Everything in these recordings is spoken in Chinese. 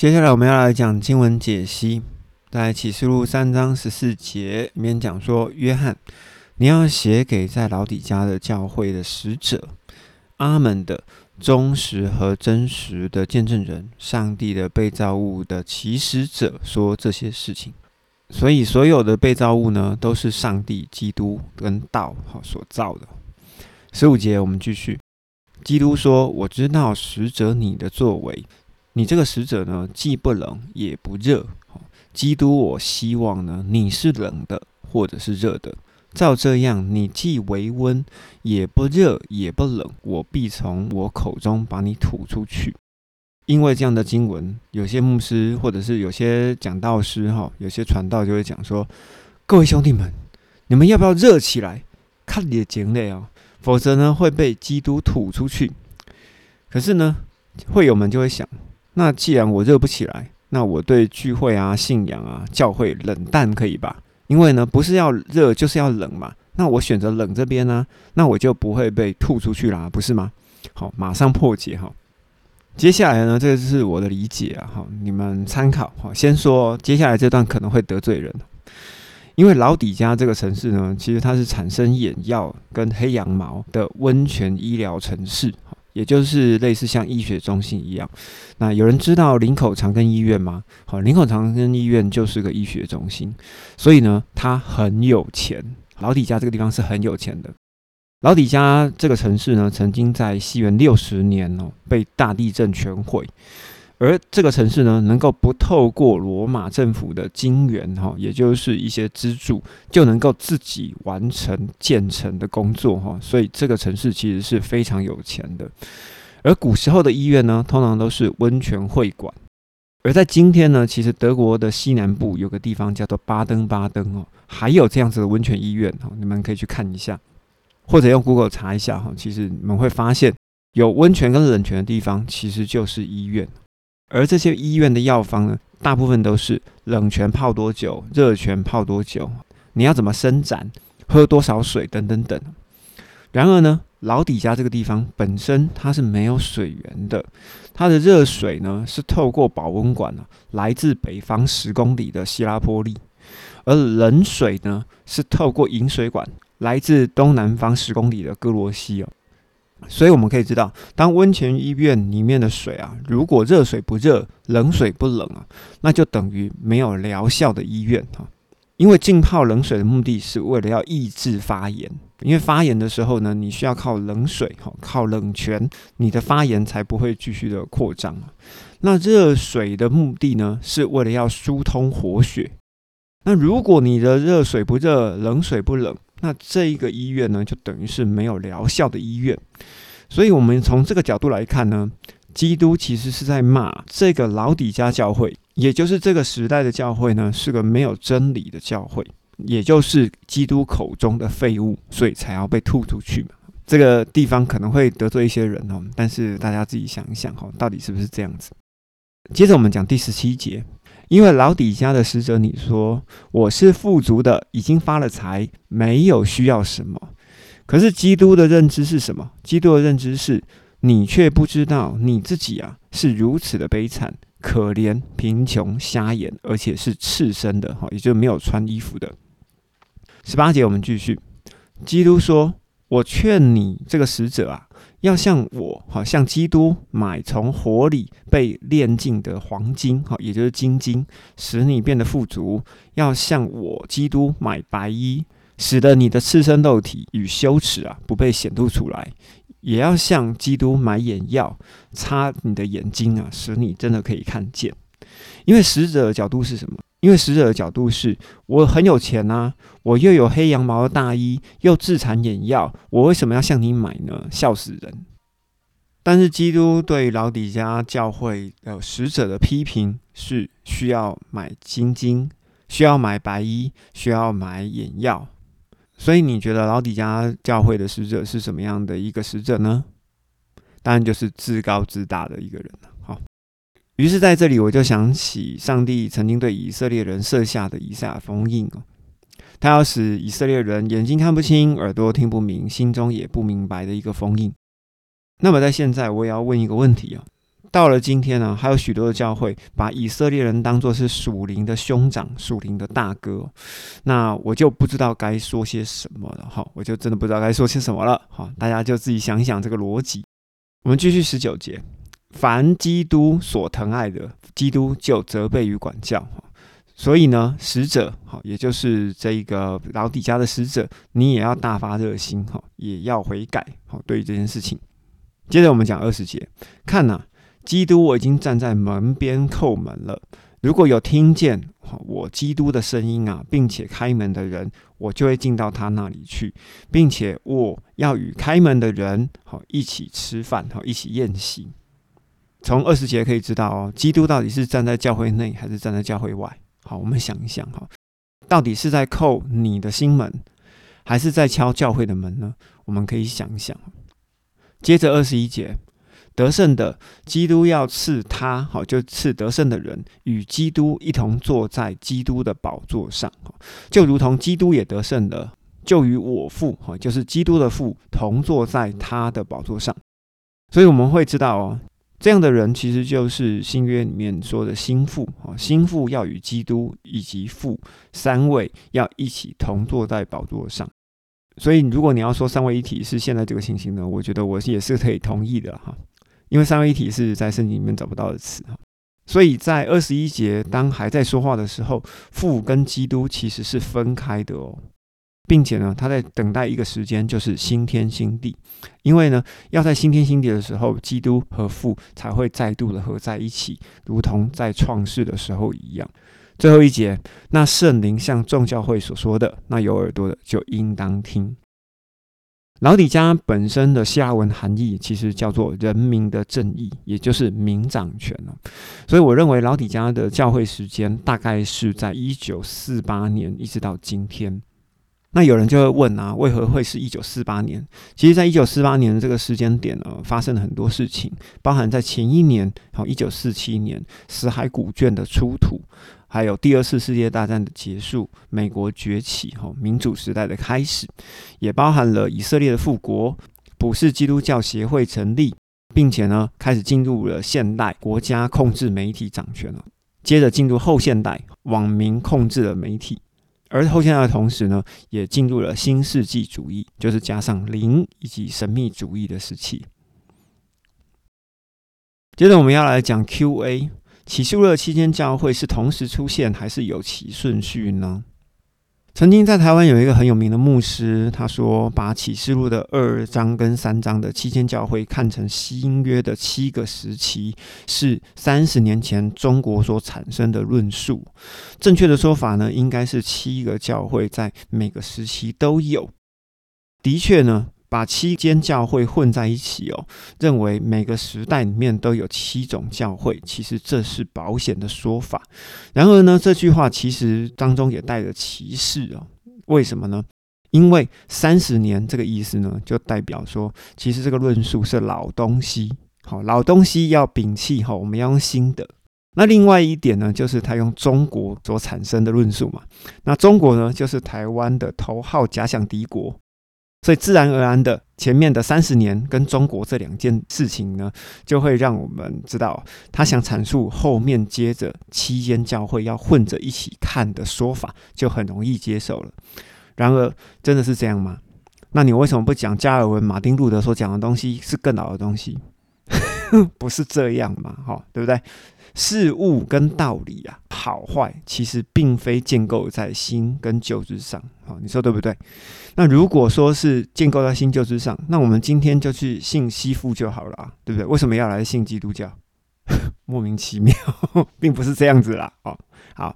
接下来我们要来讲经文解析，在启示录三章十四节里面讲说：“约翰，你要写给在老底家的教会的使者，阿门的忠实和真实的见证人，上帝的被造物的起始者，说这些事情。所以，所有的被造物呢，都是上帝、基督跟道好所造的。”十五节，我们继续。基督说：“我知道使者你的作为，你这个使者呢，既不冷也不热。基督，我希望呢，你是冷的，或者是热的。照这样，你既为温，也不热也不冷，我必从我口中把你吐出去。因为这样的经文，有些牧师或者是有些讲道师哈，有些传道就会讲说：各位兄弟们，你们要不要热起来？看你的经历啊！”否则呢，会被基督吐出去。可是呢，会友们就会想：那既然我热不起来，那我对聚会啊、信仰啊、教会冷淡可以吧？因为呢，不是要热就是要冷嘛。那我选择冷这边呢，那我就不会被吐出去啦，不是吗？好，马上破解哈。接下来呢，这个是我的理解啊，哈，你们参考。好，先说接下来这段可能会得罪人。因为老底家这个城市呢，其实它是产生眼药跟黑羊毛的温泉医疗城市，也就是类似像医学中心一样。那有人知道林口长庚医院吗？好，林口长庚医院就是个医学中心，所以呢，它很有钱。老底家这个地方是很有钱的。老底家这个城市呢，曾经在西元六十年哦，被大地震全毁。而这个城市呢，能够不透过罗马政府的金援哈，也就是一些资助，就能够自己完成建成的工作哈，所以这个城市其实是非常有钱的。而古时候的医院呢，通常都是温泉会馆。而在今天呢，其实德国的西南部有个地方叫做巴登巴登哦，还有这样子的温泉医院哈，你们可以去看一下，或者用 Google 查一下哈，其实你们会发现有温泉跟冷泉的地方，其实就是医院。而这些医院的药方呢，大部分都是冷泉泡多久，热泉泡多久，你要怎么伸展，喝多少水等等等。然而呢，老底家这个地方本身它是没有水源的，它的热水呢是透过保温管啊，来自北方十公里的希拉波利，而冷水呢是透过引水管来自东南方十公里的哥罗西哦。所以我们可以知道，当温泉医院里面的水啊，如果热水不热，冷水不冷啊，那就等于没有疗效的医院哈。因为浸泡冷水的目的是为了要抑制发炎，因为发炎的时候呢，你需要靠冷水哈，靠冷泉，你的发炎才不会继续的扩张啊。那热水的目的呢，是为了要疏通活血。那如果你的热水不热，冷水不冷。那这一个医院呢，就等于是没有疗效的医院。所以，我们从这个角度来看呢，基督其实是在骂这个老底家教会，也就是这个时代的教会呢，是个没有真理的教会，也就是基督口中的废物，所以才要被吐出去嘛。这个地方可能会得罪一些人哦，但是大家自己想一想哈，到底是不是这样子？接着我们讲第十七节。因为老底家的使者，你说我是富足的，已经发了财，没有需要什么。可是基督的认知是什么？基督的认知是你却不知道你自己啊是如此的悲惨、可怜、贫穷、瞎眼，而且是赤身的，哈，也就没有穿衣服的。十八节，我们继续。基督说：“我劝你这个使者啊。”要像我，好像基督买从火里被炼尽的黄金，哈，也就是金金，使你变得富足；要像我基督买白衣，使得你的赤身肉体与羞耻啊不被显露出来；也要像基督买眼药，擦你的眼睛啊，使你真的可以看见。因为使者的角度是什么？因为使者的角度是我很有钱呐，我又有黑羊毛的大衣，又自产眼药，我为什么要向你买呢？笑死人！但是基督对老底家教会的使者的批评是需要买金金，需要买白衣，需要买眼药。所以你觉得老底家教会的使者是什么样的一个使者呢？当然就是自高自大的一个人了。于是，在这里我就想起上帝曾经对以色列人设下的以赛亚封印哦，他要使以色列人眼睛看不清、耳朵听不明、心中也不明白的一个封印。那么，在现在，我也要问一个问题啊：到了今天呢，还有许多的教会把以色列人当作是属灵的兄长、属灵的大哥，那我就不知道该说些什么了哈，我就真的不知道该说些什么了哈，大家就自己想想这个逻辑。我们继续十九节，凡基督所疼爱的，基督就责备与管教。所以呢，使者好，也就是这一个老底家的使者，你也要大发热心哈，也要悔改好，对于这件事情。接着我们讲二十节，看呐。基督，我已经站在门边叩门了。如果有听见我基督的声音啊，并且开门的人，我就会进到他那里去，并且我要与开门的人好一起吃饭，好一起宴席。从二十节可以知道哦，基督到底是站在教会内还是站在教会外？好，我们想一想哈，到底是在叩你的心门，还是在敲教会的门呢？我们可以想一想。接着二十一节。得胜的基督要赐他，好就赐得胜的人与基督一同坐在基督的宝座上，就如同基督也得胜了，就与我父，哈，就是基督的父同坐在他的宝座上。所以我们会知道哦，这样的人其实就是新约里面说的心腹，啊，心腹要与基督以及父三位要一起同坐在宝座上。所以如果你要说三位一体是现在这个情形呢，我觉得我也是可以同意的，哈。因为三位一体是在圣经里面找不到的词哈，所以在二十一节当还在说话的时候，父跟基督其实是分开的哦，并且呢，他在等待一个时间，就是新天新地。因为呢，要在新天新地的时候，基督和父才会再度的合在一起，如同在创世的时候一样。最后一节，那圣灵像众教会所说的，那有耳朵的就应当听。老底家本身的希腊文含义其实叫做“人民的正义”，也就是民掌权了。所以我认为老底家的教会时间大概是在一九四八年一直到今天。那有人就会问啊，为何会是一九四八年？其实，在一九四八年这个时间点呢，发生了很多事情，包含在前一年，好一九四七年死海古卷的出土。还有第二次世界大战的结束，美国崛起，哈，民主时代的开始，也包含了以色列的复国，普世基督教协会成立，并且呢，开始进入了现代国家控制媒体掌权了。接着进入后现代，网民控制了媒体，而后现代的同时呢，也进入了新世纪主义，就是加上灵以及神秘主义的时期。接着我们要来讲 Q&A。启示录的期间教会是同时出现，还是有其顺序呢？曾经在台湾有一个很有名的牧师，他说把启示录的二章跟三章的七间教会看成新约的七个时期，是三十年前中国所产生的论述。正确的说法呢，应该是七个教会在每个时期都有。的确呢。把七间教会混在一起哦，认为每个时代里面都有七种教会，其实这是保险的说法。然而呢，这句话其实当中也带着歧视哦。为什么呢？因为三十年这个意思呢，就代表说，其实这个论述是老东西，好，老东西要摒弃哈，我们要用新的。那另外一点呢，就是他用中国所产生的论述嘛。那中国呢，就是台湾的头号假想敌国。所以自然而然的，前面的三十年跟中国这两件事情呢，就会让我们知道，他想阐述后面接着期间教会要混着一起看的说法，就很容易接受了。然而，真的是这样吗？那你为什么不讲加尔文、马丁路德所讲的东西是更老的东西？不是这样嘛？哈，对不对？事物跟道理啊，好坏其实并非建构在新跟旧之上，好，你说对不对？那如果说是建构在新旧之上，那我们今天就去信西父就好了啊，对不对？为什么要来信基督教？莫名其妙，并不是这样子啦，哦，好，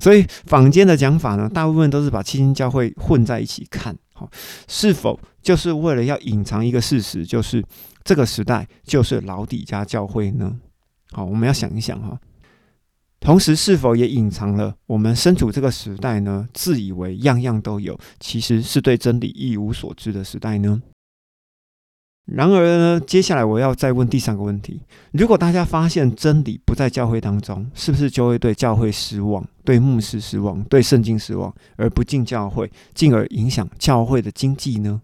所以坊间的讲法呢，大部分都是把七星教会混在一起看，好，是否就是为了要隐藏一个事实，就是这个时代就是老底家教会呢？好，我们要想一想哈，同时是否也隐藏了我们身处这个时代呢？自以为样样都有，其实是对真理一无所知的时代呢？然而呢，接下来我要再问第三个问题：如果大家发现真理不在教会当中，是不是就会对教会失望、对牧师失望、对圣经失望，而不进教会，进而影响教会的经济呢？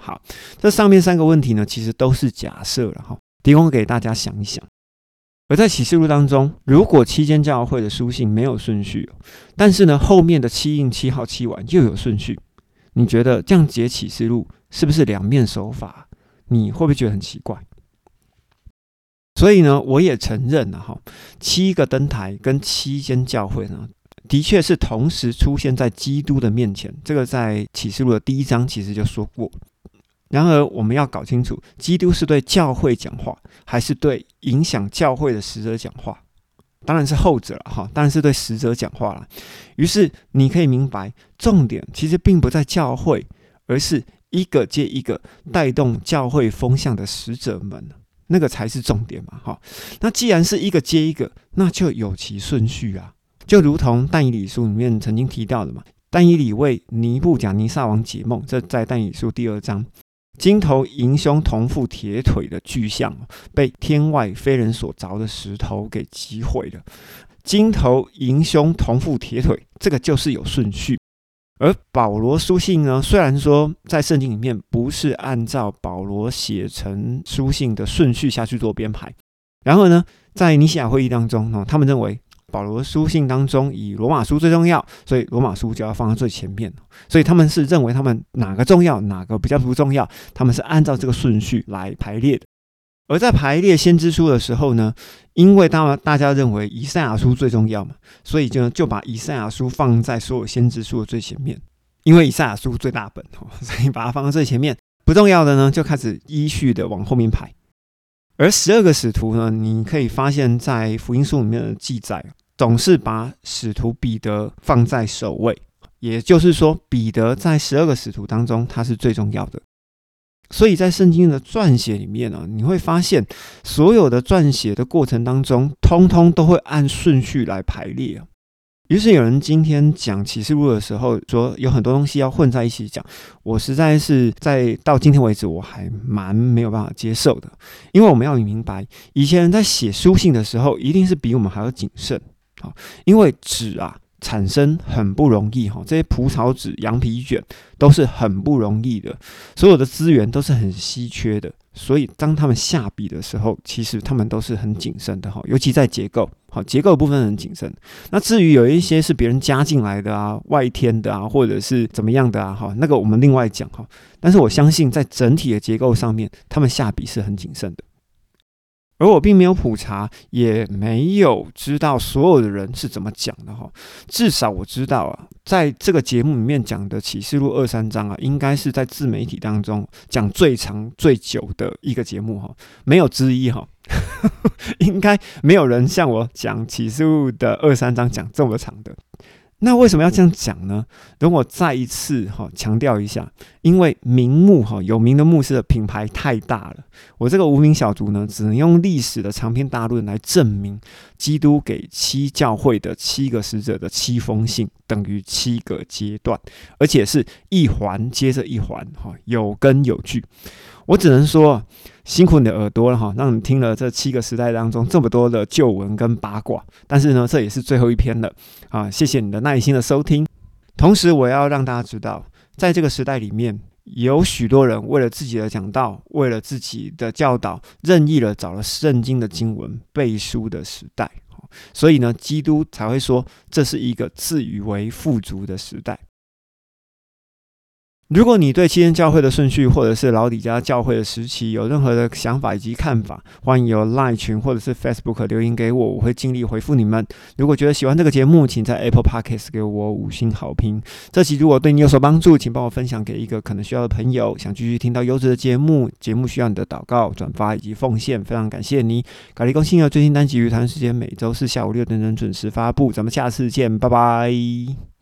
好，这上面三个问题呢，其实都是假设了哈，提供给大家想一想。而在启示录当中，如果七间教会的书信没有顺序，但是呢后面的七印、七号、七碗又有顺序，你觉得这样解启示录是不是两面手法？你会不会觉得很奇怪？所以呢，我也承认了哈，七个灯台跟七间教会呢，的确是同时出现在基督的面前。这个在启示录的第一章其实就说过。然而，我们要搞清楚，基督是对教会讲话，还是对影响教会的使者讲话？当然是后者了，哈，当然是对使者讲话了。于是，你可以明白，重点其实并不在教会，而是一个接一个带动教会风向的使者们，那个才是重点嘛，哈。那既然是一个接一个，那就有其顺序啊，就如同但以理书里面曾经提到的嘛，但以理为尼布甲尼撒王解梦，这在但以理书第二章。金头银胸铜腹铁腿的巨象，被天外非人所凿的石头给击毁了。金头银胸铜腹铁腿，这个就是有顺序。而保罗书信呢，虽然说在圣经里面不是按照保罗写成书信的顺序下去做编排，然后呢，在尼西亚会议当中呢，他们认为。保罗书信当中以罗马书最重要，所以罗马书就要放在最前面。所以他们是认为他们哪个重要，哪个比较不重要，他们是按照这个顺序来排列的。而在排列先知书的时候呢，因为大大家认为以赛亚书最重要嘛，所以就就把以赛亚书放在所有先知书的最前面。因为以赛亚书最大本哦，所以把它放在最前面。不重要的呢，就开始依序的往后面排。而十二个使徒呢，你可以发现，在福音书里面的记载，总是把使徒彼得放在首位，也就是说，彼得在十二个使徒当中，他是最重要的。所以在圣经的撰写里面呢，你会发现，所有的撰写的过程当中，通通都会按顺序来排列于是有人今天讲启示录的时候，说有很多东西要混在一起讲，我实在是在到今天为止我还蛮没有办法接受的，因为我们要明白，以前人在写书信的时候，一定是比我们还要谨慎啊，因为纸啊。产生很不容易哈，这些蒲草纸、羊皮卷都是很不容易的，所有的资源都是很稀缺的，所以当他们下笔的时候，其实他们都是很谨慎的哈，尤其在结构，好结构部分很谨慎。那至于有一些是别人加进来的啊、外添的啊，或者是怎么样的啊，哈，那个我们另外讲哈。但是我相信在整体的结构上面，他们下笔是很谨慎的。而我并没有普查，也没有知道所有的人是怎么讲的哈。至少我知道啊，在这个节目里面讲的启示录二三章啊，应该是在自媒体当中讲最长最久的一个节目哈，没有之一哈。应该没有人像我讲启示录的二三章讲这么长的。那为什么要这样讲呢？等我再一次哈强调一下，因为名目哈有名的牧师的品牌太大了，我这个无名小卒呢，只能用历史的长篇大论来证明，基督给七教会的七个使者的七封信等于七个阶段，而且是一环接着一环哈，有根有据。我只能说，辛苦你的耳朵了哈，让你听了这七个时代当中这么多的旧闻跟八卦。但是呢，这也是最后一篇了啊！谢谢你的耐心的收听。同时，我要让大家知道，在这个时代里面，有许多人为了自己的讲道，为了自己的教导，任意的找了圣经的经文背书的时代。所以呢，基督才会说，这是一个自以为富足的时代。如果你对七天教会的顺序，或者是老底家教会的时期有任何的想法以及看法，欢迎由 Line 群或者是 Facebook 留言给我，我会尽力回复你们。如果觉得喜欢这个节目，请在 Apple Podcast 给我五星好评。这期如果对你有所帮助，请帮我分享给一个可能需要的朋友。想继续听到优质的节目，节目需要你的祷告、转发以及奉献，非常感谢你。咖喱公信有最新单集，语谈时间每周四下午六点钟准时发布，咱们下次见，拜拜。